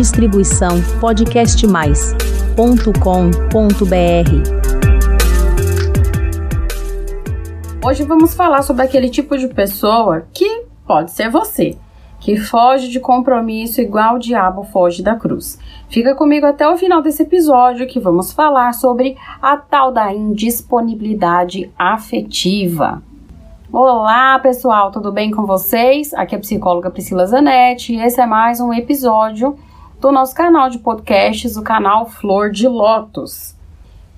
Distribuição podcastmais.com.br. Hoje vamos falar sobre aquele tipo de pessoa que pode ser você, que foge de compromisso igual o diabo foge da cruz. Fica comigo até o final desse episódio que vamos falar sobre a tal da indisponibilidade afetiva. Olá, pessoal, tudo bem com vocês? Aqui é a psicóloga Priscila Zanetti e esse é mais um episódio do nosso canal de podcasts, o canal Flor de Lótus.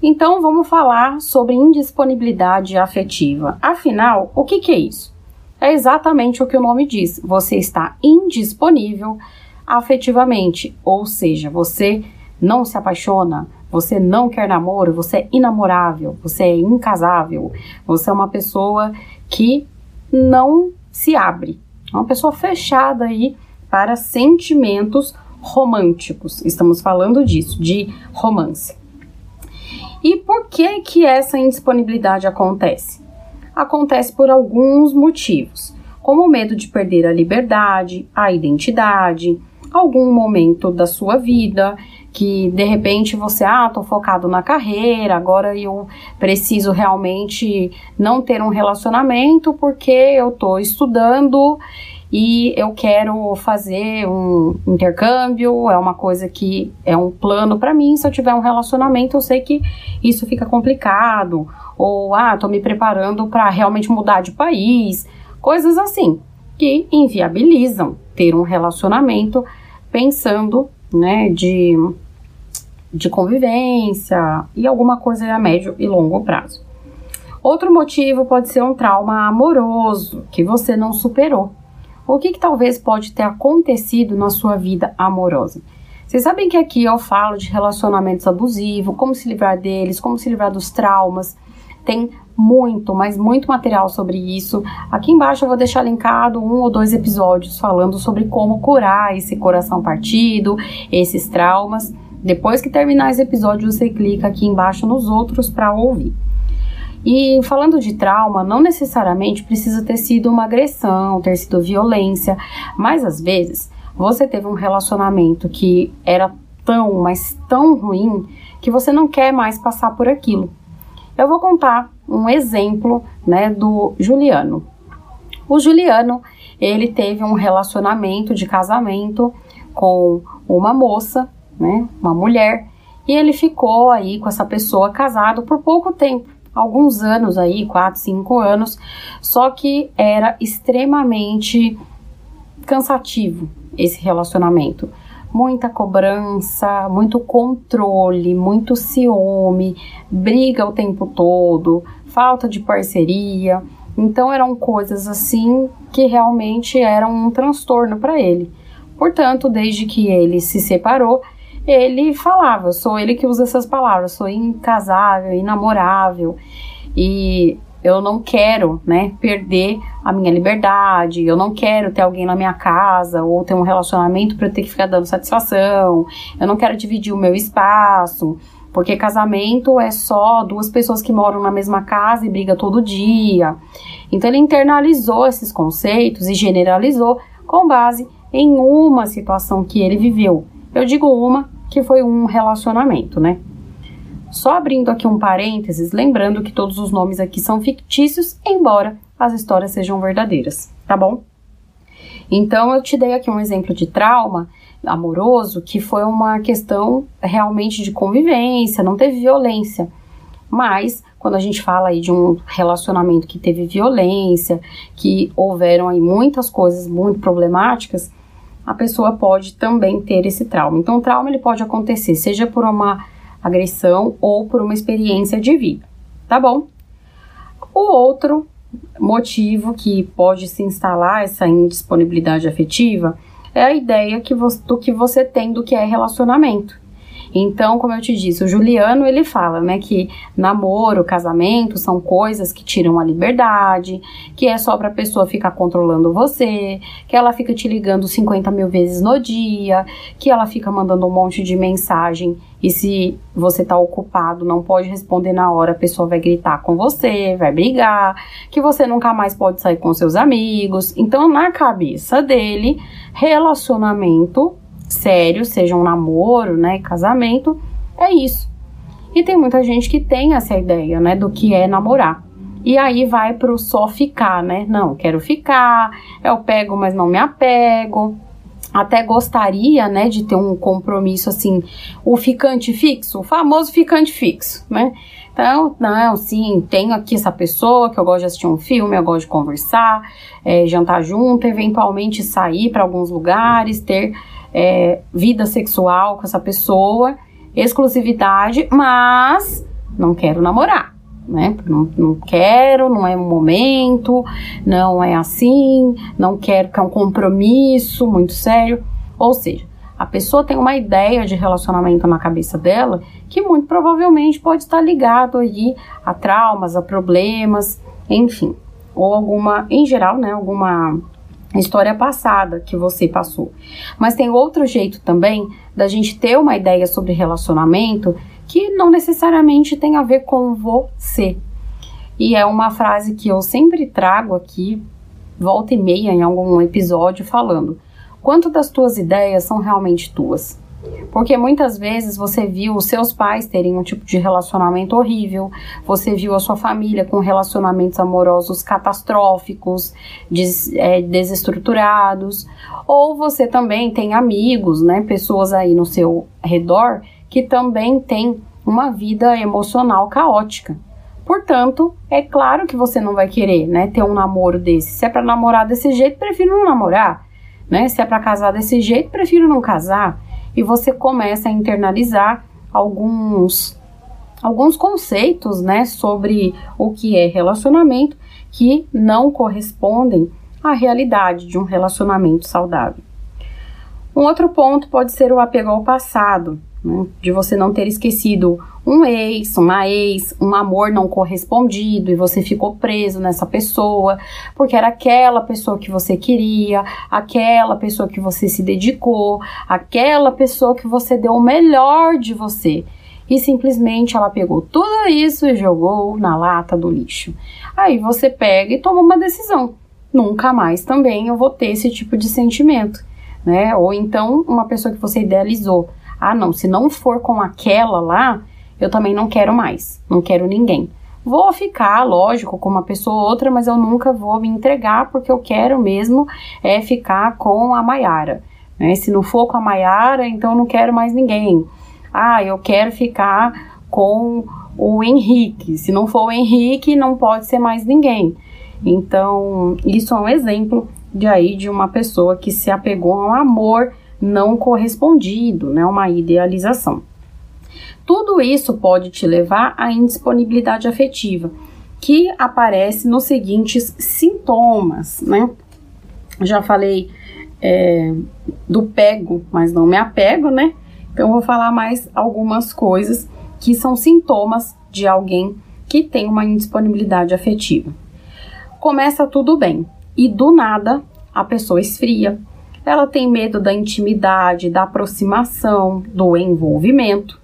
Então, vamos falar sobre indisponibilidade afetiva. Afinal, o que, que é isso? É exatamente o que o nome diz. Você está indisponível afetivamente, ou seja, você não se apaixona, você não quer namoro, você é inamorável, você é incasável, você é uma pessoa que não se abre. É uma pessoa fechada aí para sentimentos românticos. Estamos falando disso, de romance. E por que que essa indisponibilidade acontece? Acontece por alguns motivos, como o medo de perder a liberdade, a identidade, algum momento da sua vida que de repente você, ah, tô focado na carreira, agora eu preciso realmente não ter um relacionamento porque eu tô estudando e eu quero fazer um intercâmbio, é uma coisa que é um plano para mim, se eu tiver um relacionamento, eu sei que isso fica complicado, ou ah, tô me preparando para realmente mudar de país, coisas assim que inviabilizam ter um relacionamento pensando, né, de de convivência e alguma coisa a médio e longo prazo. Outro motivo pode ser um trauma amoroso que você não superou. O que, que talvez pode ter acontecido na sua vida amorosa? Vocês sabem que aqui eu falo de relacionamentos abusivos, como se livrar deles, como se livrar dos traumas. Tem muito, mas muito material sobre isso. Aqui embaixo eu vou deixar linkado um ou dois episódios falando sobre como curar esse coração partido, esses traumas. Depois que terminar esse episódio, você clica aqui embaixo nos outros para ouvir. E falando de trauma, não necessariamente precisa ter sido uma agressão, ter sido violência, mas às vezes você teve um relacionamento que era tão, mas tão ruim que você não quer mais passar por aquilo. Eu vou contar um exemplo, né, do Juliano. O Juliano, ele teve um relacionamento de casamento com uma moça né, uma mulher, e ele ficou aí com essa pessoa casado por pouco tempo, alguns anos aí, 4, 5 anos, só que era extremamente cansativo esse relacionamento. Muita cobrança, muito controle, muito ciúme, briga o tempo todo, falta de parceria. Então eram coisas assim que realmente eram um transtorno para ele. Portanto, desde que ele se separou, ele falava, sou ele que usa essas palavras, sou incasável, inamorável e eu não quero, né, perder a minha liberdade, eu não quero ter alguém na minha casa ou ter um relacionamento para eu ter que ficar dando satisfação, eu não quero dividir o meu espaço, porque casamento é só duas pessoas que moram na mesma casa e brigam todo dia. Então ele internalizou esses conceitos e generalizou com base em uma situação que ele viveu. Eu digo uma que foi um relacionamento, né? Só abrindo aqui um parênteses, lembrando que todos os nomes aqui são fictícios, embora as histórias sejam verdadeiras, tá bom? Então eu te dei aqui um exemplo de trauma amoroso que foi uma questão realmente de convivência, não teve violência. Mas quando a gente fala aí de um relacionamento que teve violência, que houveram aí muitas coisas muito problemáticas, a pessoa pode também ter esse trauma. Então, o trauma ele pode acontecer seja por uma agressão ou por uma experiência de vida, tá bom? O outro motivo que pode se instalar essa indisponibilidade afetiva é a ideia que do que você tem do que é relacionamento. Então, como eu te disse, o Juliano ele fala, né, que namoro, casamento são coisas que tiram a liberdade, que é só pra pessoa ficar controlando você, que ela fica te ligando 50 mil vezes no dia, que ela fica mandando um monte de mensagem e se você tá ocupado, não pode responder na hora, a pessoa vai gritar com você, vai brigar, que você nunca mais pode sair com seus amigos. Então, na cabeça dele, relacionamento sério, seja um namoro, né, casamento, é isso. E tem muita gente que tem essa ideia, né, do que é namorar. E aí vai pro só ficar, né? Não, quero ficar, eu pego, mas não me apego. Até gostaria, né, de ter um compromisso assim, o ficante fixo, o famoso ficante fixo, né? Então, não, sim, tenho aqui essa pessoa que eu gosto de assistir um filme, eu gosto de conversar, é, jantar junto, eventualmente sair para alguns lugares, ter é, vida sexual com essa pessoa, exclusividade, mas não quero namorar. Né? Não, não quero, não é o momento, não é assim, não quero que é um compromisso muito sério. Ou seja, a pessoa tem uma ideia de relacionamento na cabeça dela que muito provavelmente pode estar ligado aí a traumas, a problemas, enfim, ou alguma, em geral, né, alguma história passada que você passou. Mas tem outro jeito também da gente ter uma ideia sobre relacionamento que não necessariamente tem a ver com você. E é uma frase que eu sempre trago aqui, volta e meia em algum episódio falando: quanto das tuas ideias são realmente tuas? Porque muitas vezes você viu os seus pais terem um tipo de relacionamento horrível, você viu a sua família com relacionamentos amorosos catastróficos, des, é, desestruturados, ou você também tem amigos, né, pessoas aí no seu redor que também têm uma vida emocional caótica. Portanto, é claro que você não vai querer, né, ter um namoro desse. Se é para namorar desse jeito, prefiro não namorar, né? Se é para casar desse jeito, prefiro não casar e você começa a internalizar alguns alguns conceitos, né, sobre o que é relacionamento que não correspondem à realidade de um relacionamento saudável. Um outro ponto pode ser o apego ao passado, né, de você não ter esquecido um ex, uma ex, um amor não correspondido e você ficou preso nessa pessoa, porque era aquela pessoa que você queria, aquela pessoa que você se dedicou, aquela pessoa que você deu o melhor de você. E simplesmente ela pegou tudo isso e jogou na lata do lixo. Aí você pega e toma uma decisão. Nunca mais também eu vou ter esse tipo de sentimento, né? Ou então uma pessoa que você idealizou. Ah, não, se não for com aquela lá, eu também não quero mais, não quero ninguém. Vou ficar, lógico, com uma pessoa ou outra, mas eu nunca vou me entregar porque eu quero mesmo é ficar com a Maiara. Né? Se não for com a Maiara, então não quero mais ninguém. Ah, eu quero ficar com o Henrique. Se não for o Henrique, não pode ser mais ninguém. Então, isso é um exemplo de aí de uma pessoa que se apegou a um amor não correspondido, né? Uma idealização. Tudo isso pode te levar à indisponibilidade afetiva, que aparece nos seguintes sintomas, né? Já falei é, do pego, mas não me apego, né? Então vou falar mais algumas coisas que são sintomas de alguém que tem uma indisponibilidade afetiva. Começa tudo bem e do nada a pessoa esfria. Ela tem medo da intimidade, da aproximação, do envolvimento.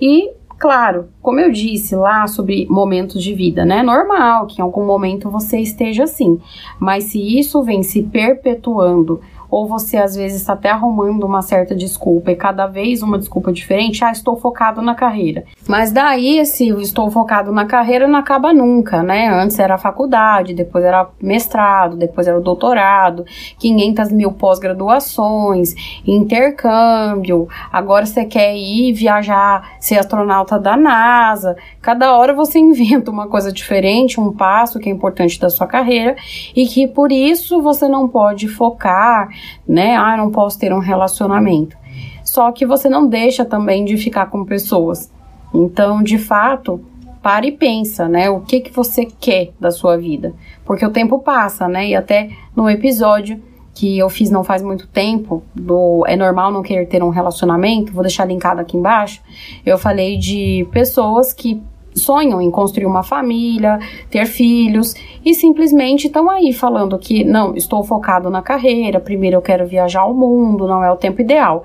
E, claro, como eu disse lá sobre momentos de vida, né? Normal que em algum momento você esteja assim. Mas se isso vem se perpetuando ou você às vezes está até arrumando uma certa desculpa e cada vez uma desculpa diferente, ah, estou focado na carreira. Mas daí esse estou focado na carreira não acaba nunca, né? Antes era a faculdade, depois era mestrado, depois era o doutorado, 500 mil pós-graduações, intercâmbio, agora você quer ir viajar, ser astronauta da NASA. Cada hora você inventa uma coisa diferente, um passo que é importante da sua carreira e que por isso você não pode focar né? Ah, não posso ter um relacionamento. Só que você não deixa também de ficar com pessoas. Então, de fato, para e pensa, né? O que que você quer da sua vida? Porque o tempo passa, né? E até no episódio que eu fiz não faz muito tempo, do É Normal Não Querer Ter um Relacionamento, vou deixar linkado aqui embaixo, eu falei de pessoas que sonham em construir uma família, ter filhos e simplesmente estão aí falando que não, estou focado na carreira, primeiro eu quero viajar ao mundo, não é o tempo ideal.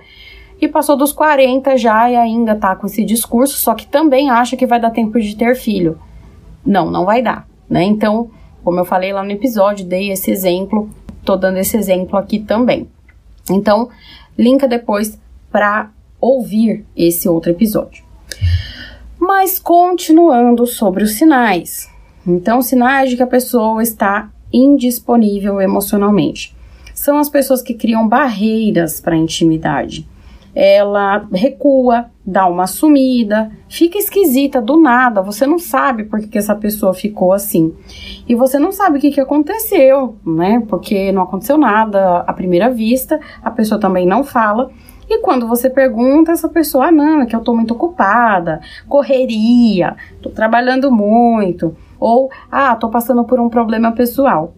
E passou dos 40 já e ainda tá com esse discurso, só que também acha que vai dar tempo de ter filho. Não, não vai dar, né? Então, como eu falei lá no episódio, dei esse exemplo, tô dando esse exemplo aqui também. Então, linka depois para ouvir esse outro episódio. Mas continuando sobre os sinais. Então, sinais de que a pessoa está indisponível emocionalmente. São as pessoas que criam barreiras para a intimidade. Ela recua, dá uma sumida, fica esquisita do nada, você não sabe por que, essa pessoa ficou assim. E você não sabe o que, que aconteceu, né? Porque não aconteceu nada à primeira vista, a pessoa também não fala. E quando você pergunta, essa pessoa, ah, não, é que eu tô muito ocupada, correria, tô trabalhando muito, ou, ah, tô passando por um problema pessoal.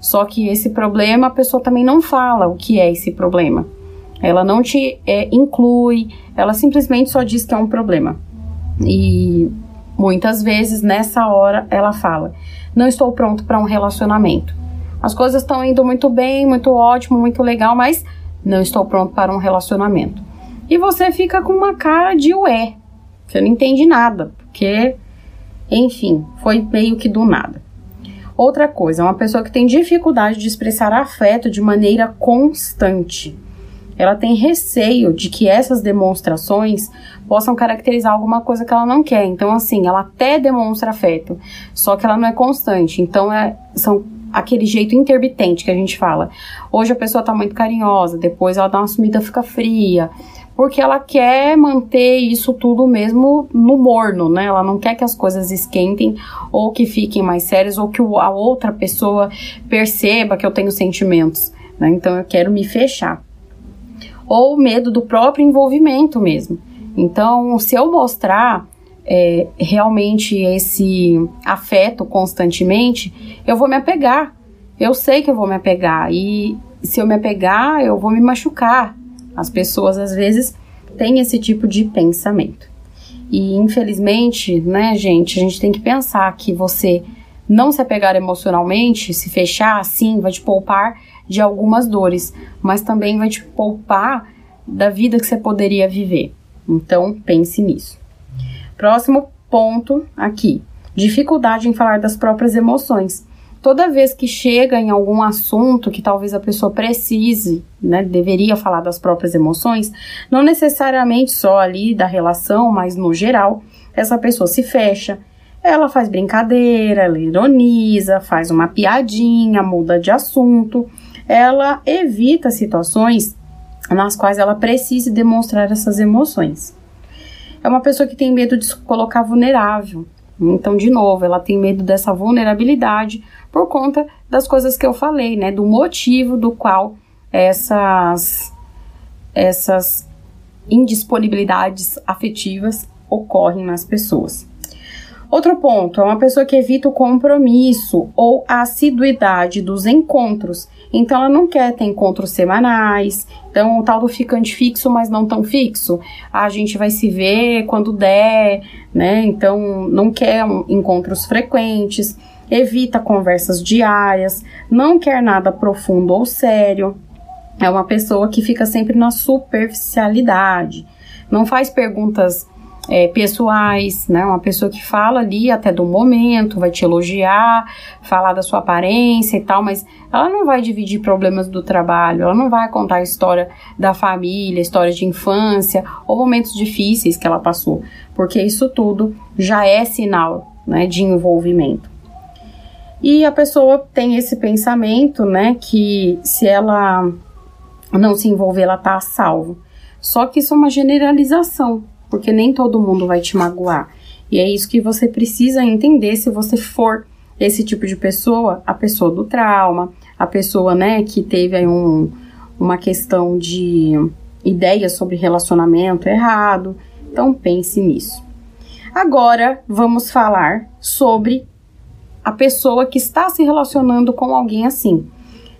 Só que esse problema a pessoa também não fala o que é esse problema. Ela não te é, inclui, ela simplesmente só diz que é um problema. E muitas vezes nessa hora ela fala: Não estou pronto para um relacionamento. As coisas estão indo muito bem, muito ótimo, muito legal, mas não estou pronto para um relacionamento. E você fica com uma cara de ué, você não entende nada, porque, enfim, foi meio que do nada. Outra coisa, é uma pessoa que tem dificuldade de expressar afeto de maneira constante. Ela tem receio de que essas demonstrações possam caracterizar alguma coisa que ela não quer. Então, assim, ela até demonstra afeto, só que ela não é constante. Então, é, são aquele jeito intermitente que a gente fala. Hoje a pessoa tá muito carinhosa, depois ela dá uma sumida, fica fria, porque ela quer manter isso tudo mesmo no morno, né? Ela não quer que as coisas esquentem ou que fiquem mais sérias ou que a outra pessoa perceba que eu tenho sentimentos, né? Então eu quero me fechar. Ou medo do próprio envolvimento mesmo. Então, se eu mostrar é, realmente esse afeto constantemente, eu vou me apegar. Eu sei que eu vou me apegar. E se eu me apegar, eu vou me machucar. As pessoas às vezes têm esse tipo de pensamento. E infelizmente, né, gente, a gente tem que pensar que você não se apegar emocionalmente, se fechar assim, vai te poupar de algumas dores, mas também vai te poupar da vida que você poderia viver. Então, pense nisso. Próximo ponto aqui: dificuldade em falar das próprias emoções. Toda vez que chega em algum assunto que talvez a pessoa precise, né, deveria falar das próprias emoções, não necessariamente só ali da relação, mas no geral, essa pessoa se fecha, ela faz brincadeira, ela ironiza, faz uma piadinha, muda de assunto, ela evita situações nas quais ela precise demonstrar essas emoções é uma pessoa que tem medo de se colocar vulnerável. Então, de novo, ela tem medo dessa vulnerabilidade por conta das coisas que eu falei, né? Do motivo do qual essas, essas indisponibilidades afetivas ocorrem nas pessoas. Outro ponto é uma pessoa que evita o compromisso ou a assiduidade dos encontros. Então, ela não quer ter encontros semanais. Então, o tal do ficante fixo, mas não tão fixo. A gente vai se ver quando der, né? Então, não quer encontros frequentes. Evita conversas diárias. Não quer nada profundo ou sério. É uma pessoa que fica sempre na superficialidade. Não faz perguntas é, pessoais, né? Uma pessoa que fala ali até do momento, vai te elogiar, falar da sua aparência e tal, mas ela não vai dividir problemas do trabalho, ela não vai contar a história da família, história de infância ou momentos difíceis que ela passou, porque isso tudo já é sinal, né, de envolvimento. E a pessoa tem esse pensamento, né, que se ela não se envolver, ela tá a salvo. Só que isso é uma generalização, porque nem todo mundo vai te magoar. E é isso que você precisa entender se você for esse tipo de pessoa, a pessoa do trauma, a pessoa, né, que teve aí um, uma questão de ideia sobre relacionamento errado. Então pense nisso. Agora vamos falar sobre a pessoa que está se relacionando com alguém assim.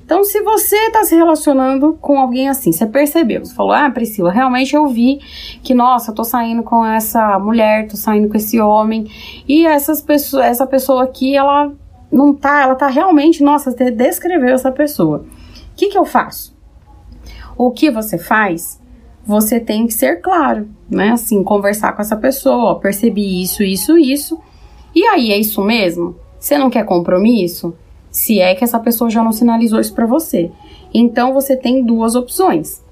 Então, se você está se relacionando com alguém assim, você percebeu, você falou, ah, Priscila, realmente eu vi que, nossa, eu tô saindo com essa mulher, tô saindo com esse homem, e essas pessoas, essa pessoa aqui, ela não tá, ela tá realmente, nossa, você descreveu essa pessoa. O que que eu faço? O que você faz? Você tem que ser claro, né? Assim, conversar com essa pessoa, ó, percebi isso, isso, isso. E aí, é isso mesmo? Você não quer compromisso? Se é que essa pessoa já não sinalizou isso para você. Então você tem duas opções.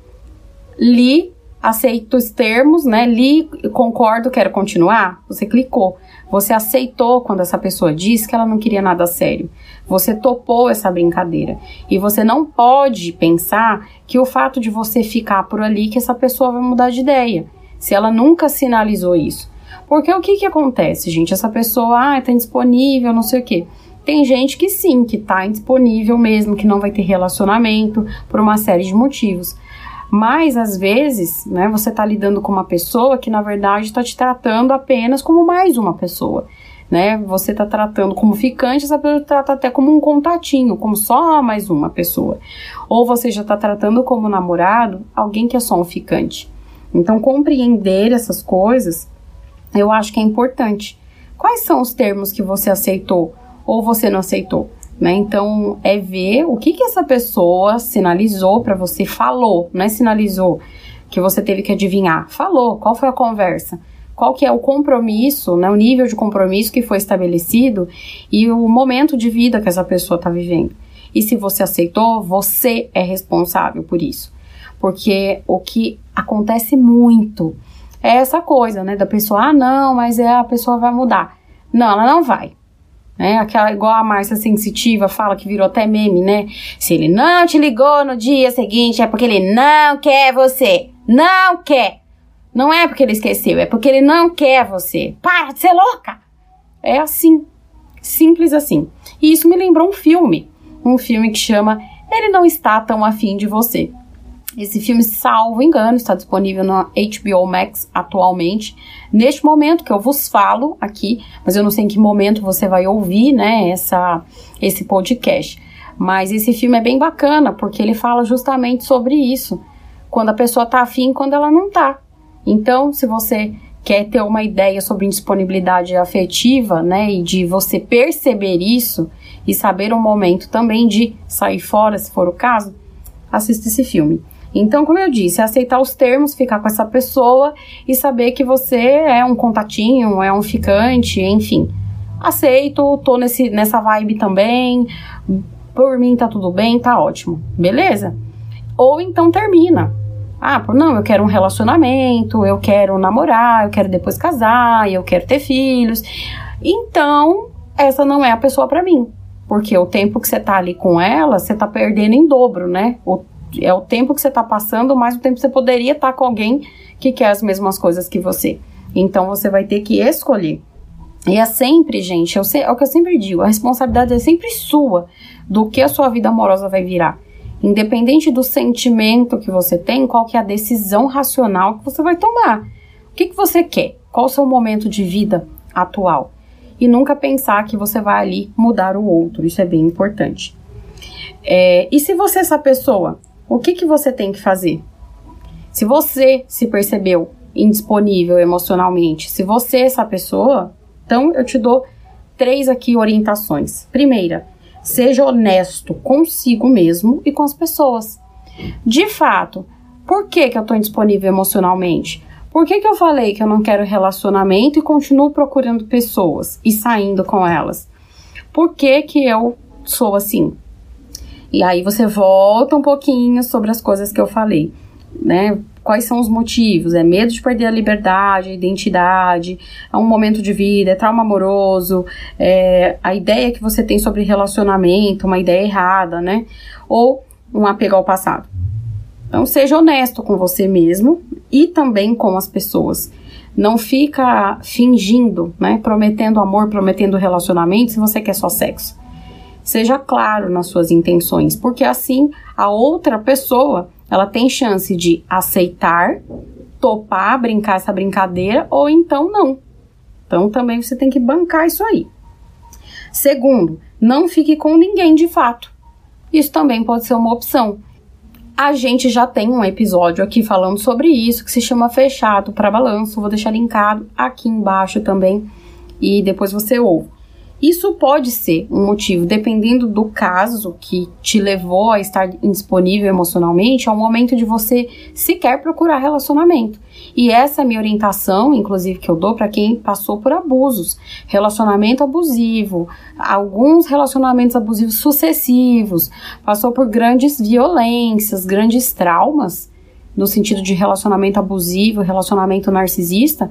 Li, aceito os termos, né? Li, concordo, quero continuar. Você clicou. Você aceitou quando essa pessoa disse que ela não queria nada sério. Você topou essa brincadeira. E você não pode pensar que o fato de você ficar por ali que essa pessoa vai mudar de ideia. Se ela nunca sinalizou isso. Porque o que que acontece, gente? Essa pessoa, ah, tá indisponível, não sei o quê. Tem gente que sim, que tá indisponível mesmo, que não vai ter relacionamento por uma série de motivos. Mas às vezes, né, você tá lidando com uma pessoa que na verdade está te tratando apenas como mais uma pessoa. Né? Você tá tratando como ficante, essa pessoa trata até como um contatinho, como só mais uma pessoa. Ou você já tá tratando como namorado alguém que é só um ficante. Então, compreender essas coisas eu acho que é importante. Quais são os termos que você aceitou ou você não aceitou? Né? Então, é ver o que, que essa pessoa sinalizou para você, falou, não é sinalizou que você teve que adivinhar, falou, qual foi a conversa, qual que é o compromisso, né, o nível de compromisso que foi estabelecido e o momento de vida que essa pessoa está vivendo. E se você aceitou, você é responsável por isso. Porque o que acontece muito é essa coisa, né? Da pessoa, ah, não, mas é, a pessoa vai mudar. Não, ela não vai. Né? Aquela, igual a Márcia Sensitiva fala que virou até meme, né? Se ele não te ligou no dia seguinte, é porque ele não quer você. Não quer. Não é porque ele esqueceu, é porque ele não quer você. Para de ser louca! É assim. Simples assim. E isso me lembrou um filme. Um filme que chama Ele Não Está Tão Afim de Você. Esse filme, salvo engano, está disponível na HBO Max atualmente. Neste momento que eu vos falo aqui, mas eu não sei em que momento você vai ouvir, né, essa, esse podcast. Mas esse filme é bem bacana, porque ele fala justamente sobre isso. Quando a pessoa tá afim, quando ela não tá. Então, se você quer ter uma ideia sobre indisponibilidade afetiva, né, e de você perceber isso e saber o momento também de sair fora, se for o caso, assista esse filme. Então, como eu disse, aceitar os termos, ficar com essa pessoa e saber que você é um contatinho, é um ficante, enfim. Aceito, tô nesse, nessa vibe também. Por mim tá tudo bem, tá ótimo. Beleza? Ou então termina. Ah, não, eu quero um relacionamento, eu quero namorar, eu quero depois casar, eu quero ter filhos. Então, essa não é a pessoa para mim. Porque o tempo que você tá ali com ela, você tá perdendo em dobro, né? O é o tempo que você está passando, mais o tempo que você poderia estar tá com alguém que quer as mesmas coisas que você. Então você vai ter que escolher. E é sempre, gente, eu sei, é o que eu sempre digo, a responsabilidade é sempre sua do que a sua vida amorosa vai virar. Independente do sentimento que você tem, qual que é a decisão racional que você vai tomar. O que, que você quer? Qual o seu momento de vida atual? E nunca pensar que você vai ali mudar o outro. Isso é bem importante. É, e se você é essa pessoa o que, que você tem que fazer? Se você se percebeu indisponível emocionalmente, se você é essa pessoa, então eu te dou três aqui orientações. Primeira, seja honesto consigo mesmo e com as pessoas. De fato, por que, que eu estou indisponível emocionalmente? Por que, que eu falei que eu não quero relacionamento e continuo procurando pessoas e saindo com elas? Por que, que eu sou assim? E aí você volta um pouquinho sobre as coisas que eu falei, né? Quais são os motivos? É medo de perder a liberdade, a identidade, é um momento de vida, é trauma amoroso, é a ideia que você tem sobre relacionamento, uma ideia errada, né? Ou um apego ao passado. Então seja honesto com você mesmo e também com as pessoas. Não fica fingindo, né? Prometendo amor, prometendo relacionamento se você quer só sexo. Seja claro nas suas intenções, porque assim a outra pessoa ela tem chance de aceitar, topar, brincar essa brincadeira ou então não. Então também você tem que bancar isso aí. Segundo, não fique com ninguém de fato. Isso também pode ser uma opção. A gente já tem um episódio aqui falando sobre isso que se chama Fechado para Balanço. Vou deixar linkado aqui embaixo também e depois você ouve. Isso pode ser um motivo, dependendo do caso que te levou a estar indisponível emocionalmente, é o momento de você sequer procurar relacionamento. E essa é a minha orientação, inclusive, que eu dou para quem passou por abusos, relacionamento abusivo, alguns relacionamentos abusivos sucessivos, passou por grandes violências, grandes traumas, no sentido de relacionamento abusivo, relacionamento narcisista.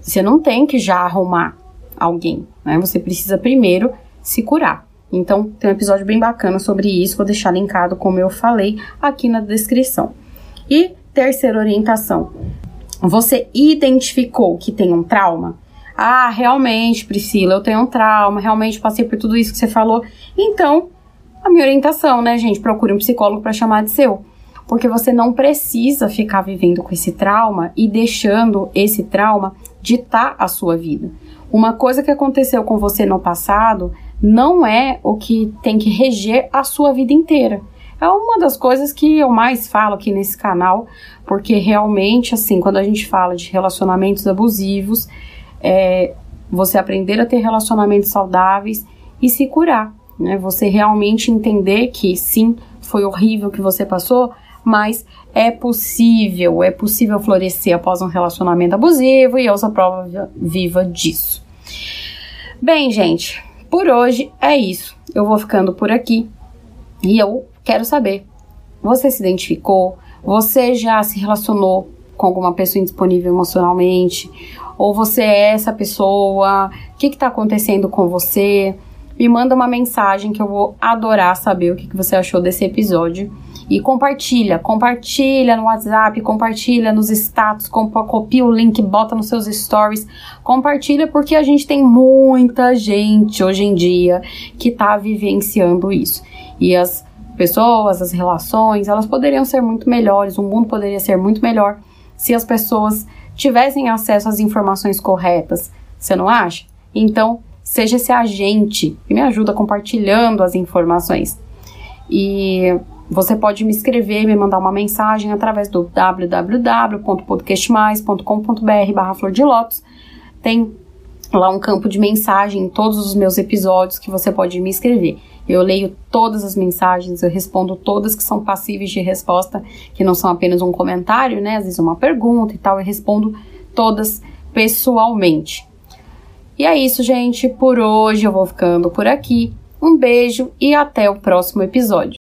Você não tem que já arrumar alguém, né? Você precisa primeiro se curar. Então, tem um episódio bem bacana sobre isso, vou deixar linkado, como eu falei, aqui na descrição. E terceira orientação: você identificou que tem um trauma? Ah, realmente, Priscila, eu tenho um trauma, realmente passei por tudo isso que você falou. Então, a minha orientação, né, gente? Procure um psicólogo para chamar de seu. Porque você não precisa ficar vivendo com esse trauma e deixando esse trauma ditar a sua vida. Uma coisa que aconteceu com você no passado não é o que tem que reger a sua vida inteira. É uma das coisas que eu mais falo aqui nesse canal, porque realmente, assim, quando a gente fala de relacionamentos abusivos, é você aprender a ter relacionamentos saudáveis e se curar, né? Você realmente entender que sim, foi horrível que você passou, mas é possível, é possível florescer após um relacionamento abusivo e eu sou prova viva disso. Bem, gente, por hoje é isso. Eu vou ficando por aqui e eu quero saber: você se identificou? Você já se relacionou com alguma pessoa indisponível emocionalmente? Ou você é essa pessoa? O que está acontecendo com você? Me manda uma mensagem que eu vou adorar saber o que, que você achou desse episódio. E compartilha, compartilha no WhatsApp, compartilha nos status, copia o link, bota nos seus stories, compartilha porque a gente tem muita gente hoje em dia que está vivenciando isso. E as pessoas, as relações, elas poderiam ser muito melhores, o mundo poderia ser muito melhor se as pessoas tivessem acesso às informações corretas. Você não acha? Então, seja esse agente e me ajuda compartilhando as informações. E você pode me escrever, me mandar uma mensagem através do www.podcastmais.com.br barra flor de lótus. Tem lá um campo de mensagem em todos os meus episódios que você pode me escrever. Eu leio todas as mensagens, eu respondo todas que são passíveis de resposta, que não são apenas um comentário, né? Às vezes uma pergunta e tal, eu respondo todas pessoalmente. E é isso, gente. Por hoje eu vou ficando por aqui. Um beijo e até o próximo episódio.